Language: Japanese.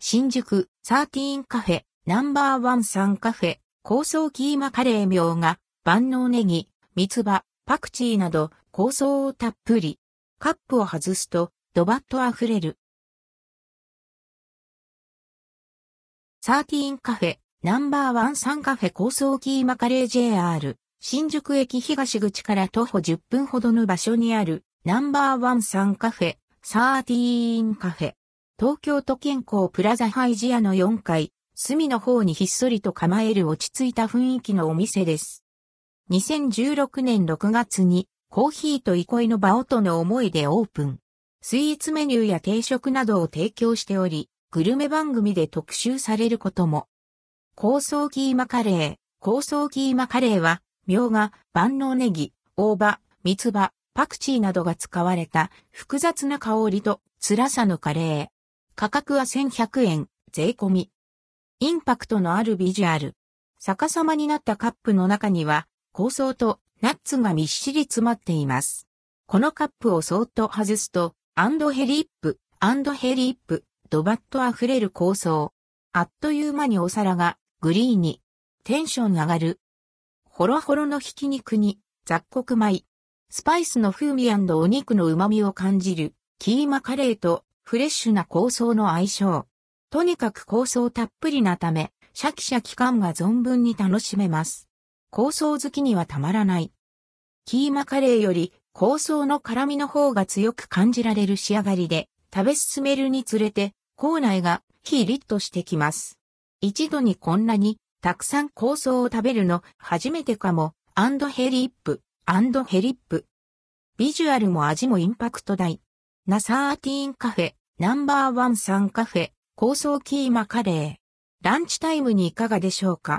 新宿サーティーンカフェナンバーワンサンカフェ香草キーマカレー苗が万能ネギ、三つ葉、パクチーなど香草をたっぷり。カップを外すとドバッと溢れる。サーティーンカフェナンバーワンサンカフェ香草キーマカレー JR 新宿駅東口から徒歩10分ほどの場所にあるナンバーワンサンカフェサーティーンカフェ東京都健康プラザハイジアの4階隅の方にひっそりと構える落ち着いた雰囲気のお店です。2016年6月にコーヒーと憩いの場をとの思いでオープン。スイーツメニューや定食などを提供しており、グルメ番組で特集されることも。香草キーマカレー。香草キーマカレーは、みょうが、万能ネギ、大葉、三つ葉、パクチーなどが使われた複雑な香りと辛さのカレー。価格は1100円、税込み。インパクトのあるビジュアル。逆さまになったカップの中には、香草とナッツがみっしり詰まっています。このカップをそーっと外すと、 and hellip、and hellip、ドバッと溢れる香草。あっという間にお皿がグリーンに。テンション上がる。ホロホロのひき肉に雑穀米。スパイスの風味お肉の旨味を感じる。キーマカレーとフレッシュな香草の相性。とにかく香草たっぷりなため、シャキシャキ感が存分に楽しめます。香草好きにはたまらない。キーマカレーより香草の辛みの方が強く感じられる仕上がりで、食べ進めるにつれて、口内がヒリッとしてきます。一度にこんなにたくさん香草を食べるの初めてかも、 and hellip、and hellip。ビジュアルも味もインパクト大。ナサーティーンカフェ、ナンバーワンサンカフェ、高層キーマカレー。ランチタイムにいかがでしょうか？